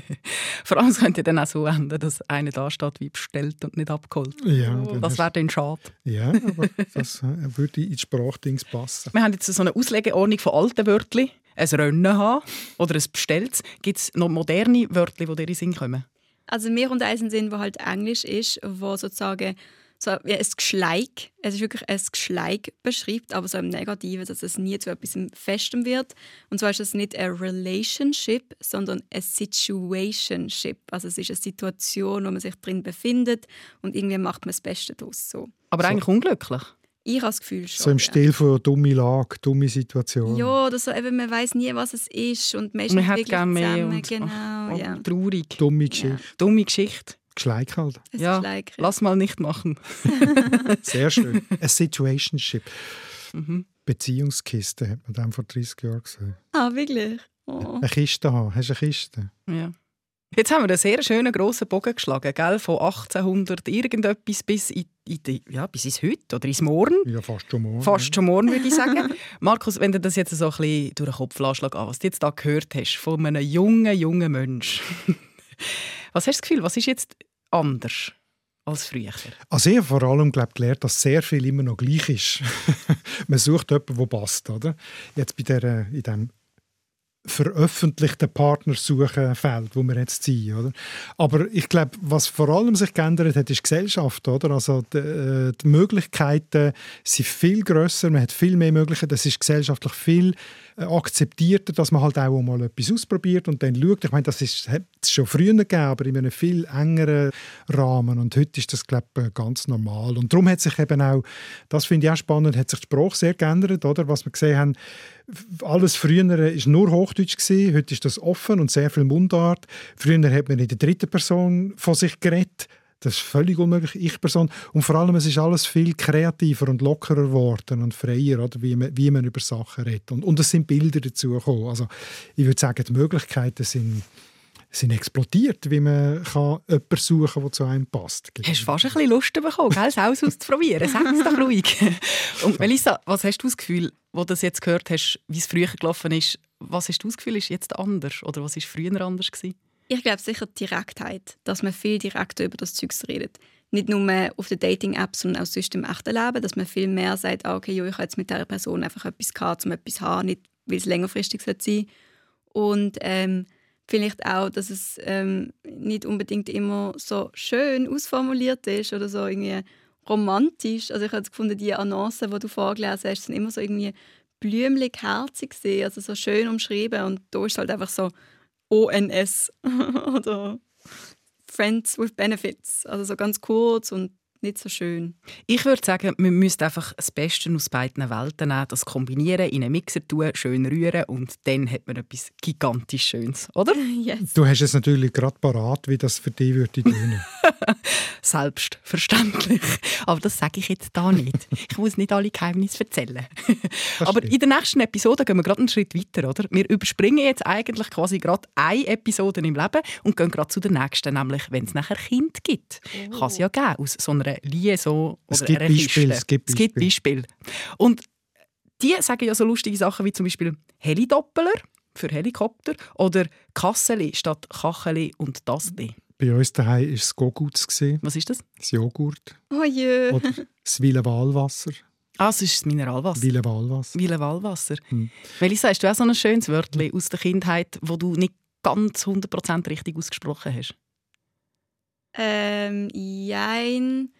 Vor allem es könnte dann auch so enden, dass einer da steht wie bestellt und nicht abgeholt. Ja, Oh. Das wäre dann schade. ja aber das äh, würde ins Sprachdings passen. Wir haben jetzt so eine Auslegeordnung von alten Wörtern. Ein Rennen haben oder ein Bestelltes. Gibt es noch moderne Wörter, die dir in den Sinn kommen? also mir und eins Sinn, wo halt Englisch ist, wo sozusagen so wie ein Geschleik, es ist wirklich ein Geschleik beschreibt, aber so im Negativen, dass es nie zu etwas Festem wird. Und zwar ist es nicht ein Relationship, sondern ein Situationship. Also es ist eine Situation, wo man sich drin befindet und irgendwie macht man das Beste daraus. So. Aber eigentlich unglücklich. Ich habe das Gefühl schon. So im ja. Stil von dumme Lage, dumme Situation. Ja, oder so, eben, man weiß nie, was es ist und man ist Man hat gerne mehr zusammen. und genau, oh, ja. traurig. Dumme Geschichte. Dumme Geschichte. Geschleik halt. Es Ja, like, Lass mal nicht machen. Sehr schön. Ein Situationship. Mhm. Beziehungskiste hat man dann vor 30 Jahren gesehen. Ah, wirklich? Oh. Eine Kiste haben. Hast du eine Kiste? Ja. Jetzt haben wir einen sehr schönen grossen Bogen geschlagen, gell? von 1800 irgendetwas bis, in, in die, ja, bis ins Heute oder ins Morgen. Ja, fast schon morgen. Fast schon morgen, würde ich sagen. Markus, wenn du das jetzt so ein bisschen durch den Kopf lässt, an, was du jetzt da gehört hast von einem jungen, jungen Mensch, was hast du das Gefühl, was ist jetzt anders als früher? Also ich habe vor allem glaub, gelernt, dass sehr viel immer noch gleich ist. Man sucht jemanden, der passt. Oder? Jetzt bei der, in diesem veröffentlichten Partnersuchenfeld, wo wir jetzt sind. Oder? Aber ich glaube, was vor allem sich geändert hat, ist die Gesellschaft. Oder? Also die, äh, die Möglichkeiten sind viel grösser, man hat viel mehr Möglichkeiten. Es ist gesellschaftlich viel akzeptierter, dass man halt auch mal etwas ausprobiert und dann schaut. Ich meine, das ist, hat es schon früher gegeben, aber in einem viel engeren Rahmen. Und heute ist das, glaube ich, ganz normal. Und darum hat sich eben auch, das finde ich auch spannend, hat sich die Sprache sehr geändert. Oder? Was wir gesehen haben, alles früher war nur Hochdeutsch gewesen, heute ist das offen und sehr viel Mundart. Früher hat man in der dritten Person von sich geredet. Das ist völlig unmöglich, Ich-Person. Und vor allem, es ist alles viel kreativer und lockerer geworden und freier, oder, wie, man, wie man über Sachen redet. Und, und es sind Bilder dazu gekommen. Also, ich würde sagen, die Möglichkeiten sind, sind explodiert, wie man kann jemanden suchen kann, der zu einem passt. Hast du fast ein bisschen Lust bekommen, gell, das Haus auszuprobieren? Sag es doch ruhig. Und Melissa, was hast du das Gefühl, wo du das jetzt gehört hast, wie es früher gelaufen ist, was hast du das Gefühl, ist jetzt anders? Oder was war früher anders? Gewesen? Ich glaube sicher die Direktheit, dass man viel direkter über das Zeug redet. Nicht nur auf den Dating-Apps, sondern auch sonst im echten Leben, dass man viel mehr sagt, ah, okay, jo, ich habe jetzt mit dieser Person einfach etwas gehabt, um etwas zu haben, nicht weil es längerfristig sein soll. Und ähm, vielleicht auch, dass es ähm, nicht unbedingt immer so schön ausformuliert ist oder so irgendwie romantisch. Also ich habe gefunden, die Annoncen, die du vorgelesen hast, sind immer so irgendwie blümlich, herzig gesehen, also so schön umschrieben und da ist halt einfach so ONS oder Friends with Benefits, also so ganz kurz und nicht so schön. Ich würde sagen, man müsste einfach das Beste aus beiden Welten nehmen, das kombinieren, in einen Mixer tun, schön rühren und dann hat man etwas gigantisch Schönes, oder? Yes. Du hast es natürlich gerade parat, wie das für dich würde tönen. Selbstverständlich. Aber das sage ich jetzt da nicht. Ich muss nicht alle Geheimnisse erzählen. Aber in der nächsten Episode gehen wir gerade einen Schritt weiter, oder? Wir überspringen jetzt eigentlich quasi gerade eine Episode im Leben und gehen gerade zu der nächsten, nämlich wenn es nachher Kind gibt. Kann es ja geben, aus so einer Liaison oder Es gibt einer Beispiele, Kiste. es gibt Es gibt Beispiele. Und die sagen ja so lustige Sachen wie zum Beispiel Helidoppler für Helikopter oder Kasseli statt Kacheli und Dasli. Bei uns daheim war es Goguts, Was ist das? das Joghurt. Oh je. Oder das Wielenwalwasser. Ah, es ist das Mineralwasser. Wielenwalwasser. Wielenwalwasser. Hm. Melissa, hast du auch so ein schönes Wörtchen aus der Kindheit, wo du nicht ganz 100% richtig ausgesprochen hast? Ähm, jein.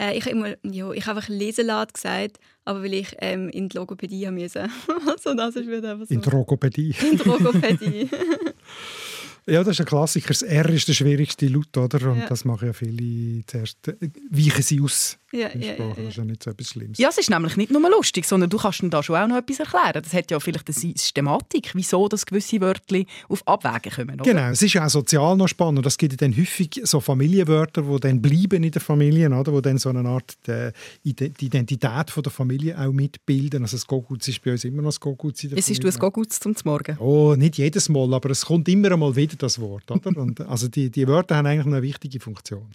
Äh, ich habe immer, ich habe einfach Leselad gesagt, aber weil ich ähm, in die Logopädie haben müssen. also das ist wieder einfach so. In Drogopädie. in die Logopädie. Ja, das ist ein Klassiker. Das R ist der schwierigste Laut, oder? Und Ja. das machen ja viele zuerst. äh, Weichen sie aus ja, ja, ja, Das ist ja. nicht so etwas Schlimmes. Ja, es ist nämlich nicht nur lustig, sondern du kannst da schon auch noch etwas erklären. Das hat ja vielleicht eine Systematik, wieso dass gewisse Wörter auf Abwägen kommen. Oder? Genau, es ist ja auch sozial noch spannend. Es gibt ja dann häufig so Familienwörter, die dann bleiben in der Familie, oder? wo dann so eine Art äh, die Identität von der Familie auch mitbilden. Also das Gogutz ist bei uns immer noch das Gogutz in der Es ist du ein Gogutz zum Morgen. Oh, nicht jedes Mal, aber es kommt immer einmal wieder das Wort. Oder? Und, also die, die Wörter haben eigentlich eine wichtige Funktion.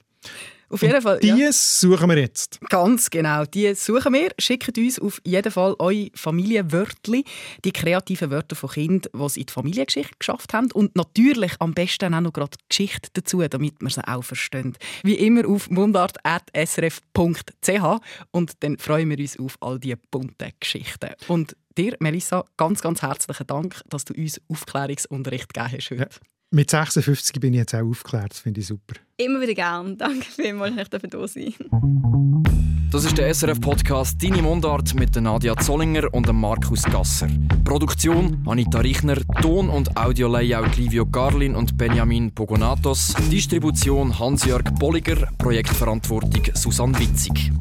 Auf jeden Fall. Die ja. suchen wir jetzt. Ganz genau, die suchen wir. Schickt uns auf jeden Fall eure Familienwörtli, die kreativen Wörter von Kindern, die es in die Familiengeschichte geschafft haben. Und natürlich am besten auch noch gerade Geschichte dazu, damit wir sie auch verstehen. Wie immer auf mundart.srf.ch und dann freuen wir uns auf all diese bunten Geschichten. Und dir, Melissa, ganz, ganz herzlichen Dank, dass du uns Aufklärungsunterricht gegeben hast heute. Ja. Mit 56 bin ich jetzt auch aufgeklärt. Das finde ich super. Immer wieder gern. Danke vielmals, dass ich da sein Das ist der SRF-Podcast «Deine Mundart» mit Nadia Zollinger und Markus Gasser. Produktion Anita Richner, Ton- und Audio-Layout Livio Garlin und Benjamin Pogonatos, Distribution Hans-Jörg Bolliger, Projektverantwortung Susanne Witzig.